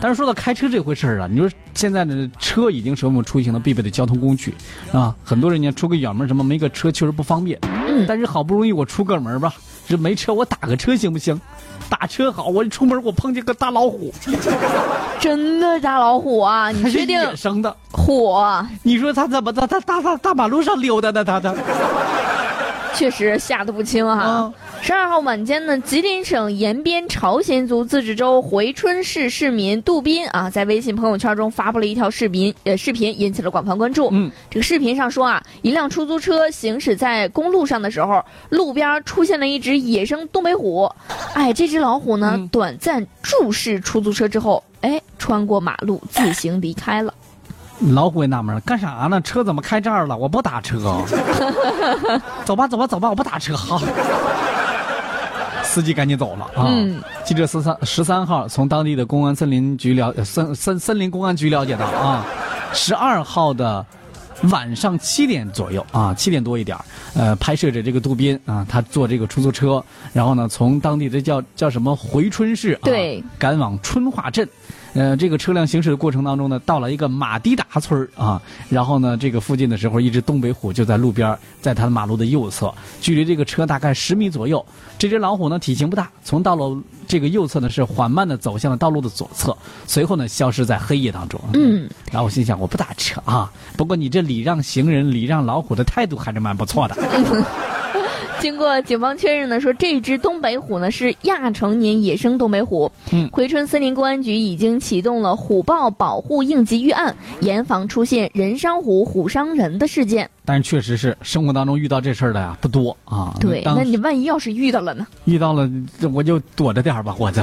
但是说到开车这回事儿啊，你说现在的车已经是我们出行的必备的交通工具啊，很多人家出个远门什么没个车确实不方便。嗯。但是好不容易我出个门吧，这没车我打个车行不行？打车好，我一出门我碰见个大老虎。真的大老虎啊？你确定？野生的虎？你说他怎么在他大大大马路上溜达呢？他他。确实吓得不轻哈！十二号晚间呢，吉林省延边朝鲜族自治州回春市市民杜斌啊，在微信朋友圈中发布了一条视频，呃，视频引起了广泛关注。嗯，这个视频上说啊，一辆出租车行驶在公路上的时候，路边出现了一只野生东北虎。哎，这只老虎呢，短暂注视出租车之后，哎，穿过马路自行离开了。老虎也纳闷了干啥呢？车怎么开这儿了？我不打车。走吧，走吧，走吧，我不打车。好，司机赶紧走了啊。记者十三十三号从当地的公安森林局了森森森林公安局了解到啊，十二号的晚上七点左右啊，七点多一点呃，拍摄者这个杜斌啊，他坐这个出租车，然后呢，从当地的叫叫什么回春市啊，赶往春化镇。呃，这个车辆行驶的过程当中呢，到了一个马迪达村啊，然后呢，这个附近的时候，一只东北虎就在路边，在它的马路的右侧，距离这个车大概十米左右。这只老虎呢，体型不大，从道路这个右侧呢，是缓慢的走向了道路的左侧，随后呢，消失在黑夜当中。嗯，然后我心想，我不打车啊，不过你这礼让行人、礼让老虎的态度还是蛮不错的。经过警方确认呢，说这只东北虎呢是亚成年野生东北虎。嗯，回春森林公安局已经启动了虎豹保护应急预案，严防出现人伤虎、虎伤人的事件。但是确实是生活当中遇到这事儿的呀不多啊。对，那你万一要是遇到了呢？遇到了，我就躲着点儿吧，我这。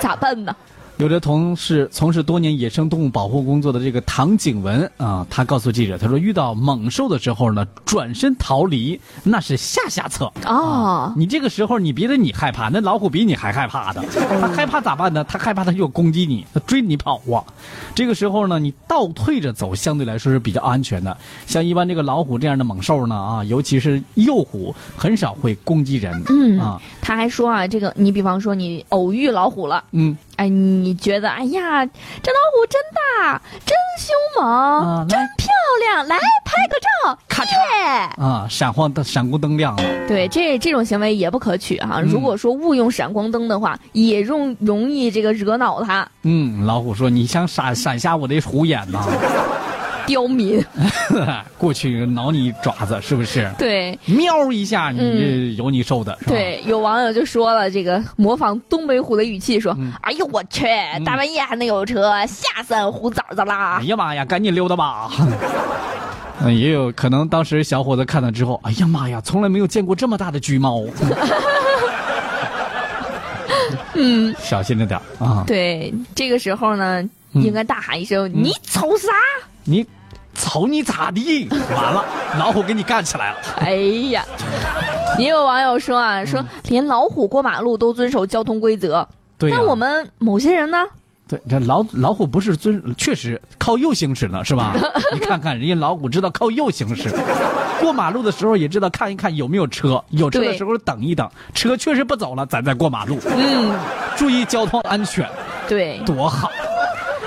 咋咋办呢？有的同事从事多年野生动物保护工作的这个唐景文啊，他告诉记者，他说遇到猛兽的时候呢，转身逃离那是下下策啊。你这个时候你别的你害怕，那老虎比你还害怕的。他害怕咋办呢？他害怕他就攻击你，他追你跑啊。这个时候呢，你倒退着走，相对来说是比较安全的。像一般这个老虎这样的猛兽呢啊，尤其是幼虎，很少会攻击人。嗯啊，他还说啊，这个你比方说你偶遇老虎了，嗯。哎，你觉得？哎呀，这老虎真大，真凶猛，真漂亮！来拍个照，咔嚓啊！闪光灯，闪光灯亮了。对，这这种行为也不可取哈。如果说误用闪光灯的话，也容容易这个惹恼它。嗯，老虎说：“你想闪闪瞎我的虎眼呐？”刁民，过去挠你爪子是不是？对，喵一下，你有你受的。对，有网友就说了，这个模仿东北虎的语气说：“哎呦我去，大半夜还能有车，吓死俺虎崽子啦！”哎呀妈呀，赶紧溜达吧！嗯，也有可能当时小伙子看了之后，哎呀妈呀，从来没有见过这么大的橘猫。嗯，小心着点啊。对，这个时候呢，应该大喊一声：“你瞅啥？你！”瞅你咋地？完了，老虎给你干起来了！哎呀，也有网友说啊，说连老虎过马路都遵守交通规则，对那我们某些人呢？对，这老老虎不是遵，确实靠右行驶呢，是吧？你看看人家老虎知道靠右行驶，过马路的时候也知道看一看有没有车，有车的时候等一等，车确实不走了，咱再过马路。嗯，注意交通安全。对，多好。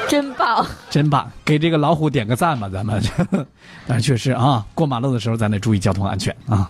真棒，真棒，给这个老虎点个赞吧，咱们。但是确实啊，过马路的时候咱得注意交通安全啊。